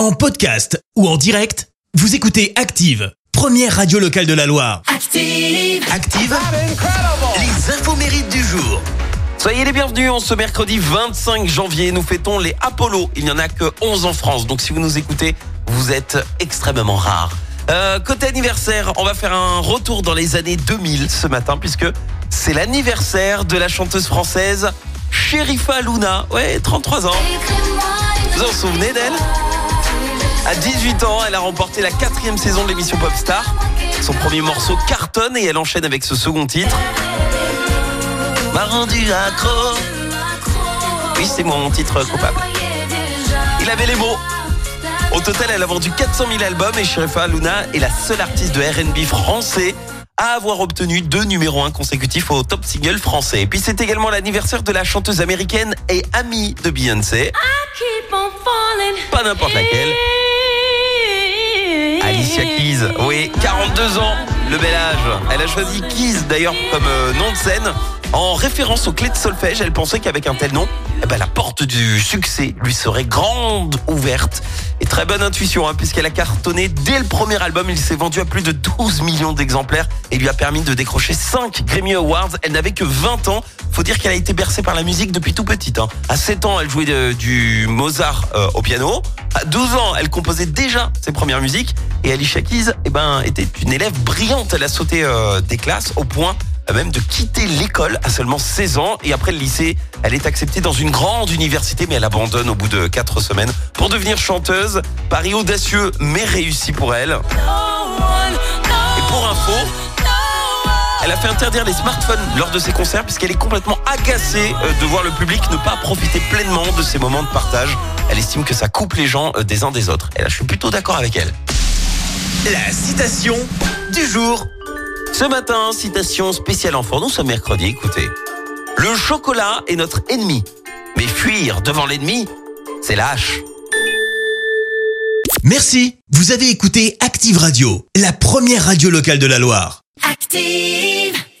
En podcast ou en direct, vous écoutez Active, première radio locale de la Loire. Active. Active, les infos mérites du jour. Soyez les bienvenus, en ce mercredi 25 janvier, nous fêtons les Apollo. Il n'y en a que 11 en France, donc si vous nous écoutez, vous êtes extrêmement rares. Euh, côté anniversaire, on va faire un retour dans les années 2000 ce matin, puisque c'est l'anniversaire de la chanteuse française Sherifa Luna. Ouais, 33 ans. Vous vous en souvenez d'elle? À 18 ans, elle a remporté la quatrième saison de l'émission Popstar. Son premier morceau cartonne et elle enchaîne avec ce second titre. M'a rendu accro. Oui, c'est mon titre coupable. Il avait les mots. Au total, elle a vendu 400 000 albums et Sherifa Luna est la seule artiste de R&B français à avoir obtenu deux numéros 1 consécutifs au top single français. Et puis c'est également l'anniversaire de la chanteuse américaine et amie de Beyoncé. Pas n'importe laquelle. Alicia Keys, oui, 42 ans, le bel âge. Elle a choisi Keys d'ailleurs comme euh, nom de scène. En référence aux clés de solfège, elle pensait qu'avec un tel nom, eh ben, la porte du succès lui serait grande ouverte. Et très bonne intuition, hein, puisqu'elle a cartonné dès le premier album. Il s'est vendu à plus de 12 millions d'exemplaires et lui a permis de décrocher 5 Grammy Awards. Elle n'avait que 20 ans. Faut dire qu'elle a été bercée par la musique depuis tout petite. hein. À 7 ans, elle jouait de- du Mozart euh, au piano. À 12 ans, elle composait déjà ses premières musiques. Et Alicia Keys, eh ben, était une élève brillante. Elle a sauté euh, des classes au point euh, même de quitter l'école à seulement 16 ans. Et après le lycée, elle est acceptée dans une grande université, mais elle abandonne au bout de 4 semaines pour devenir chanteuse. Pari audacieux, mais réussi pour elle. Et pour info, elle a fait interdire les smartphones lors de ses concerts puisqu'elle est complètement agacée euh, de voir le public ne pas profiter pleinement de ces moments de partage. Elle estime que ça coupe les gens des uns des autres. Et là, je suis plutôt d'accord avec elle. La citation du jour. Ce matin, citation spéciale enfant. Nous sommes mercredi, écoutez. Le chocolat est notre ennemi. Mais fuir devant l'ennemi, c'est lâche. Merci, vous avez écouté Active Radio, la première radio locale de la Loire. Active.